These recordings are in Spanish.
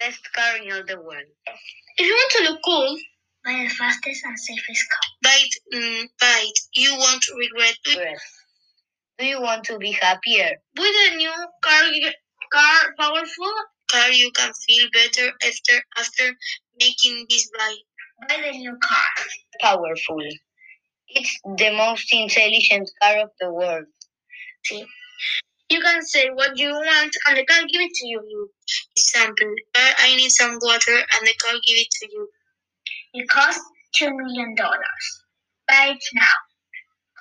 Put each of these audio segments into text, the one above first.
Best car in all the world. If you want to look cool, Buy the fastest and safest car. buy it, mm, buy it. You won't regret it. Breath. Do you want to be happier? With a new car, car powerful car, you can feel better after after making this buy. Buy the new car. Powerful. It's the most intelligent car of the world. You can say what you want, and the car give it to you. Example: uh, I need some water, and the car give it to you. It costs $2 million. Buy it now.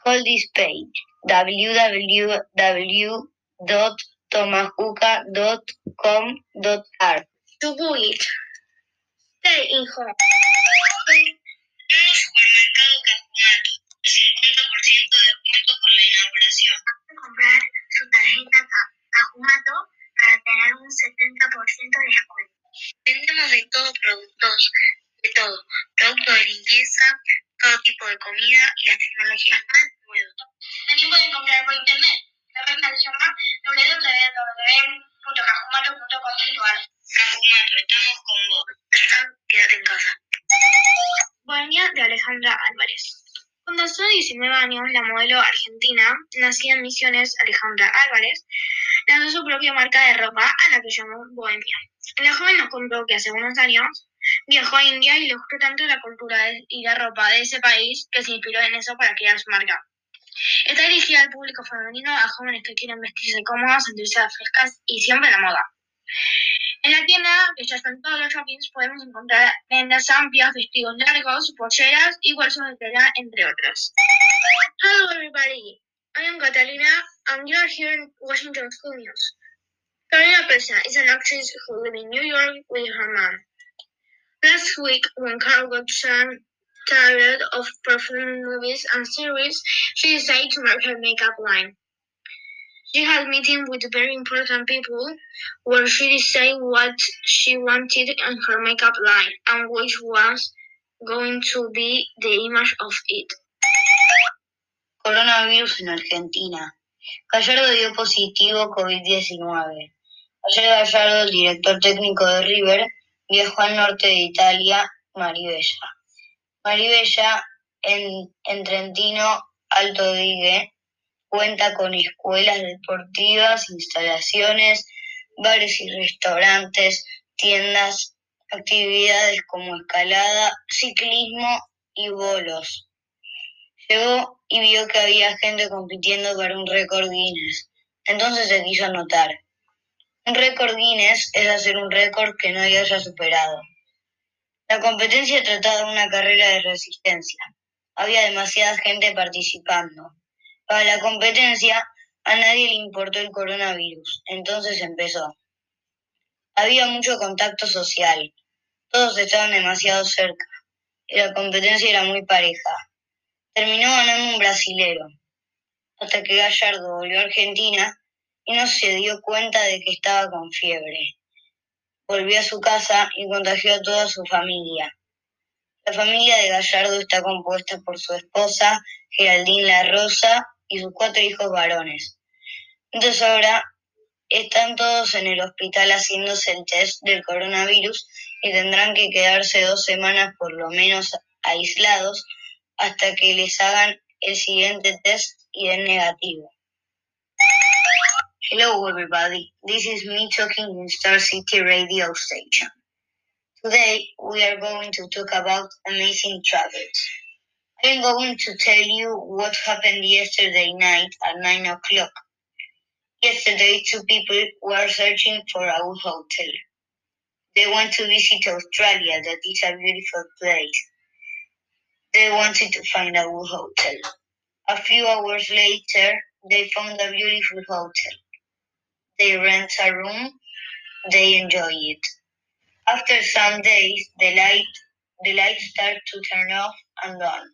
Call this page www.tomajuca.com.ar. To do it, stay in home. Nuevo supermercado Cajumato. 50% de descuento por la inauguración. Todo productos, de todo. Productos de limpieza, todo tipo de comida y las tecnologías más nuevas. También pueden comprar por internet. La página se llama www.cajumato.com.ar. Cajumato, estamos con vos. Hashtag quédate en casa. Bohemia de Alejandra Álvarez. Cuando tenía 19 años, la modelo argentina, nacida en Misiones, Alejandra Álvarez, lanzó su propia marca de ropa a la que llamó Bohemia. La joven nos contó que hace unos años viajó a India y le gustó tanto la cultura y la ropa de ese país que se inspiró en eso para crear su marca. Está dirigida al público femenino, a jóvenes que quieren vestirse cómodas, sentirse frescas y siempre la moda. En la tienda, que ya está en todos los shoppings, podemos encontrar prendas amplias, vestidos largos, polleras y bolsos de tela, entre otros. Hello everybody, I am Catalina and you are here in Washington School News. Carolina Pesa is an actress who lives in New York with her mom. Last week, when Carol got tired of performing movies and series, she decided to make her makeup line. She had meetings with very important people where she decided what she wanted in her makeup line and which was going to be the image of it. Coronavirus en Argentina. Gallardo dio positivo COVID-19. Ayer Gallardo, director técnico de River, viajó al norte de Italia, Maribella. Maribella, en, en Trentino, Alto Adige, cuenta con escuelas deportivas, instalaciones, bares y restaurantes, tiendas, actividades como escalada, ciclismo y bolos. Llegó y vio que había gente compitiendo para un récord Guinness. Entonces se quiso anotar. Un récord Guinness es hacer un récord que nadie haya superado. La competencia trataba de una carrera de resistencia. Había demasiada gente participando. Para la competencia a nadie le importó el coronavirus. Entonces empezó. Había mucho contacto social. Todos estaban demasiado cerca. Y la competencia era muy pareja. Terminó ganando un brasilero, hasta que Gallardo volvió a Argentina y no se dio cuenta de que estaba con fiebre. Volvió a su casa y contagió a toda su familia. La familia de Gallardo está compuesta por su esposa, Geraldine La Rosa, y sus cuatro hijos varones. Entonces ahora están todos en el hospital haciéndose el test del coronavirus y tendrán que quedarse dos semanas por lo menos aislados hasta que les hagan el siguiente test y den negativo. Hello everybody, this is me talking in Star City radio station. Today we are going to talk about amazing travels. I am going to tell you what happened yesterday night at 9 o'clock. Yesterday two people were searching for a hotel. They want to visit Australia, that is a beautiful place. They wanted to find a hotel. A few hours later, they found a beautiful hotel. They rent a room. They enjoy it. After some days, the light the lights start to turn off and on.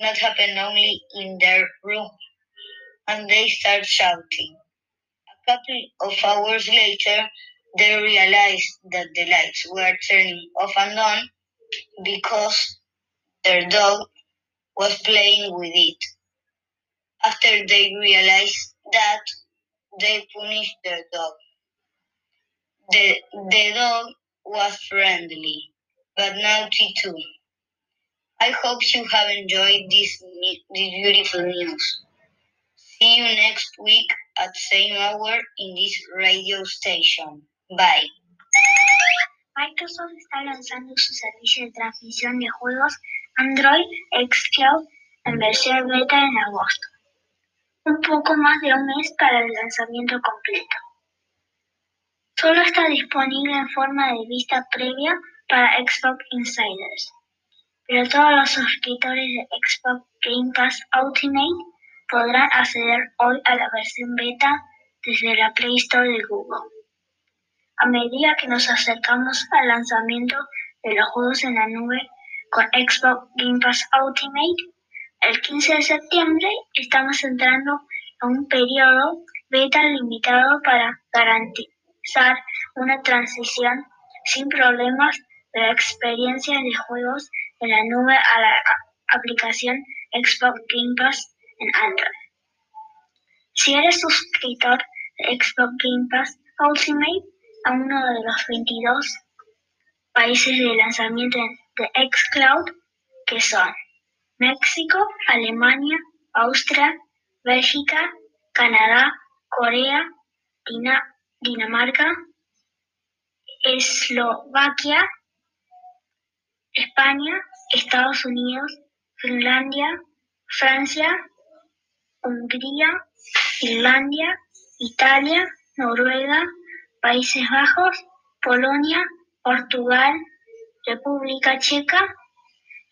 Not happen only in their room, and they start shouting. A couple of hours later, they realize that the lights were turning off and on because their dog was playing with it. After they realized that, they punished their dog. The, the dog was friendly, but naughty too. I hope you have enjoyed this, this beautiful news. See you next week at same hour in this radio station. Bye. Microsoft está lanzando su servicio de transmisión de juegos Android Xcloud en versión beta en agosto. Un poco más de un mes para el lanzamiento completo. Solo está disponible en forma de vista previa para Xbox Insiders, pero todos los suscriptores de Xbox Game Pass Ultimate podrán acceder hoy a la versión beta desde la Play Store de Google. A medida que nos acercamos al lanzamiento de los juegos en la nube con Xbox Game Pass Ultimate, el 15 de septiembre estamos entrando en un periodo beta limitado para garantizar una transición sin problemas de la experiencia de juegos en la nube a la aplicación Xbox Game Pass en Android. Si eres suscriptor de Xbox Game Pass Ultimate a uno de los 22 países de lanzamiento de Xcloud, que son México, Alemania, Austria, Bélgica, Canadá, Corea, Dinamarca, Eslovaquia, España, Estados Unidos, Finlandia, Francia, Hungría, Irlanda, Italia, Noruega, Países Bajos, Polonia, Portugal, República Checa,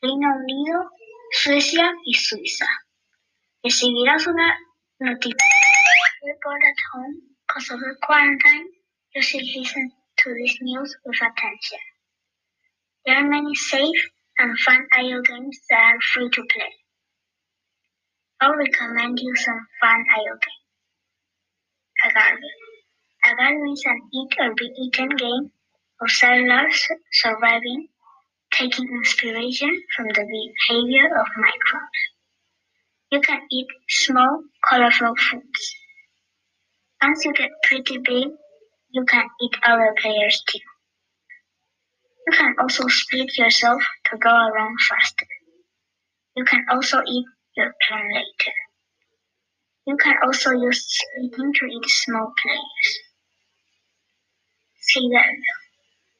Reino Unido, Suecia y Suiza. Recibirás una notificación report at home because of the quarantine. You should listen to this news with attention. There are many safe and fun IO games that are free to play. I'll recommend you some fun IO games. Agarve. Agarve is an eat or be eaten game of cellular surviving, taking inspiration from the behavior of microbes. You can eat small, colorful foods. Once you get pretty big, you can eat other players too. You can also split yourself to go around faster. You can also eat your clone later. You can also use splitting to eat small players. Scenario.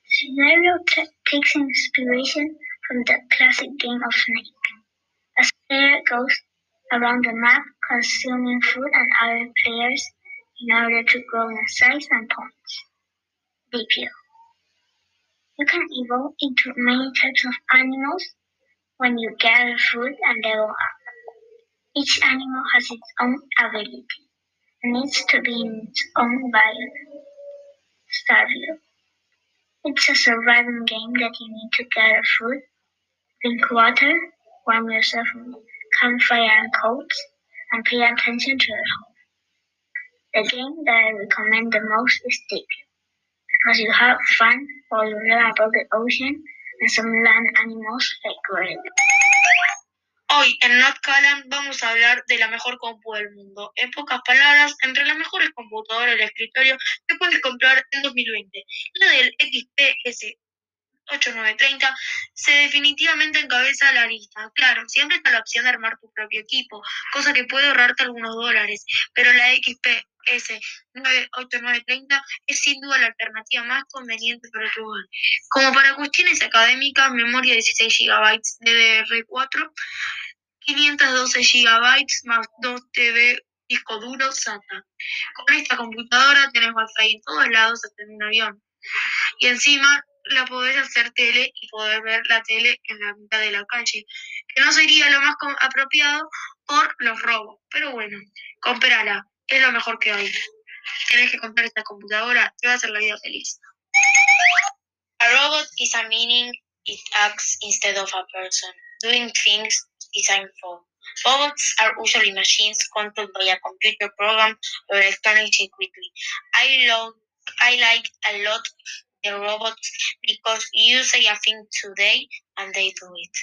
Scenario t- takes inspiration from the classic game of Snake. A player goes around the map consuming food and other players in order to grow in size and points. BPO. You can evolve into many types of animals when you gather food and level up. Each animal has its own ability and needs to be in its own biome. Starview. It's a surviving game that you need to gather food, drink water, warm yourself with campfire and coats, and pay attention to your home. The game that I recommend the most is Deep because you have fun while you learn about the ocean and some land animals like gorilla. Hoy en Not Callan vamos a hablar de la mejor compu del mundo. En pocas palabras, entre las mejores computadoras del escritorio que puedes comprar en 2020. La del XPS 8930 se definitivamente encabeza la lista. Claro, siempre está la opción de armar tu propio equipo, cosa que puede ahorrarte algunos dólares, pero la XPS 98930 es sin duda la alternativa más conveniente para tu hogar. Como para cuestiones académicas, memoria 16 GB DDR4, 512 GB más 2 TB disco duro SATA. Con esta computadora tenés Wi-Fi en todos lados hasta en un avión. Y encima la podés hacer tele y poder ver la tele en la mitad de la calle, que no sería lo más apropiado por los robos. Pero bueno, comprala, es lo mejor que hay. Tenés que comprar esta computadora, te va a hacer la vida feliz. A robot is a meaning it acts instead of a person, doing things designed for. Robots are usually machines controlled by a computer program or electronic circuitry. I love I like a lot the robots because you say a thing today and they do it.